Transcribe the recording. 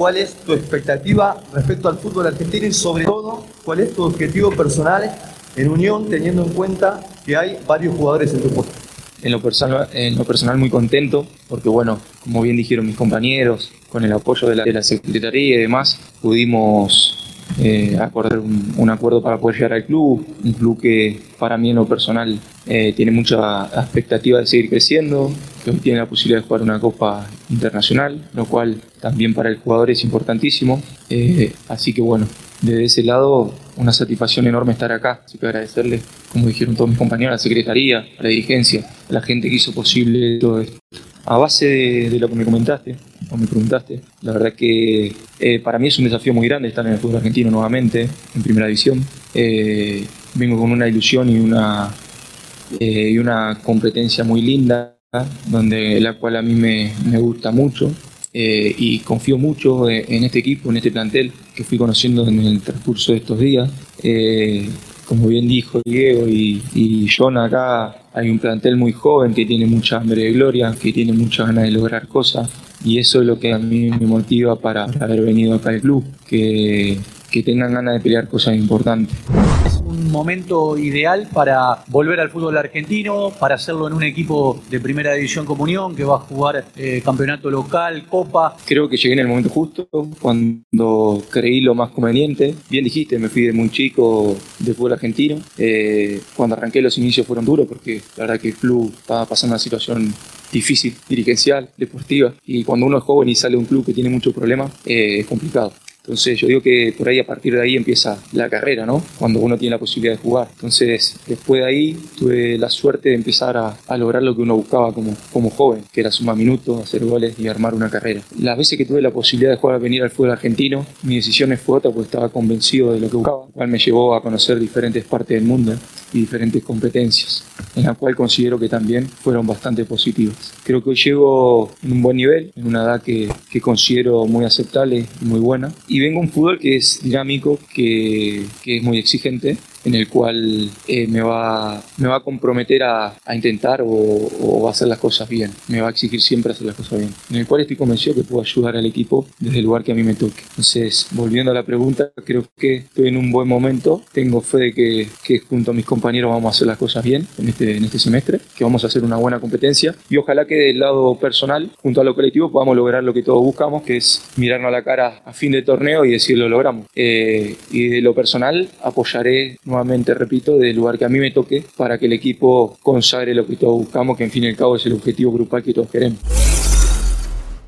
cuál es tu expectativa respecto al fútbol argentino y sobre todo cuál es tu objetivo personal en Unión teniendo en cuenta que hay varios jugadores en tu puesto. En lo, personal, en lo personal muy contento porque bueno, como bien dijeron mis compañeros, con el apoyo de la, de la Secretaría y demás, pudimos eh, acordar un, acuerdo para poder llegar al club, un club que para mí en lo personal eh, tiene mucha expectativa de seguir creciendo, que hoy tiene la posibilidad de jugar una Copa Internacional, lo cual también para el jugador es importantísimo. Eh, así que bueno, desde ese lado una satisfacción enorme estar acá, así que agradecerle, como dijeron todos mis compañeros, a la Secretaría, a la dirigencia, a la gente que hizo posible todo esto. A base de lo que me comentaste, o me preguntaste. La verdad que eh, para mí es un desafío muy grande estar en el fútbol argentino nuevamente, en primera división. Eh, vengo con una ilusión y una, eh, y una competencia muy linda, donde la cual a mí me, gusta mucho. y confío mucho en este equipo, en este plantel que fui conociendo en el transcurso de estos días como bien dijo Diego y, y John acá, hay un plantel muy joven que tiene mucha hambre de gloria, que tiene muchas ganas de lograr cosas y eso es lo que a mí me motiva para haber venido acá al club, que, que tengan ganas de pelear cosas importantes Es un momento ideal para volver al fútbol argentino, para hacerlo en un equipo de primera división comunión que va a jugar eh, campeonato local, copa. Creo que llegué en el momento justo, cuando creí lo más conveniente. Bien dijiste, me fui de muy chico de fútbol argentino. Eh, cuando arranqué los inicios fueron duros porque la verdad que el club estaba pasando una situación difícil, dirigencial, deportiva. Y cuando uno es joven y sale de un club que tiene muchos problemas, eh, es complicado. Entonces yo digo que por ahí a partir de ahí empieza la carrera, ¿no? Cuando uno tiene la posibilidad de jugar. Entonces después de ahí tuve la suerte de empezar a, lograr lo que uno buscaba como, como joven, que era sumar minutos, hacer goles y armar una carrera. Las veces que tuve la posibilidad de jugar, venir al fútbol argentino, mi decisión fue otra porque estaba convencido de lo que buscaba, lo cual me llevó a conocer diferentes partes del mundo y diferentes competencias, en la cual considero que también fueron bastante positivas. Creo que hoy llego en un buen nivel, en una edad que, que considero muy aceptable y muy buena, y vengo a un fútbol que es dinámico, que, que es muy exigente, en el cual eh, me, va, me va a comprometer a, a intentar o, o, a hacer las cosas bien. Me va a exigir siempre hacer las cosas bien. En el cual estoy convencido que puedo ayudar al equipo desde el lugar que a mí me toque. Entonces, volviendo a la pregunta, creo que estoy en un buen momento. Tengo fe de que, que junto a mis compañeros vamos a hacer las cosas bien en este, en este semestre, que vamos a hacer una buena competencia y ojalá que del lado personal, junto a lo colectivo, podamos lograr lo que todos buscamos, que es mirarnos a la cara a fin de torneo y decir lo logramos. Eh, y de lo personal, apoyaré nuevamente, repito, del lugar que a mí me toque para que el equipo consagre lo que todos buscamos, que en fin y al cabo es el objetivo grupal que todos queremos.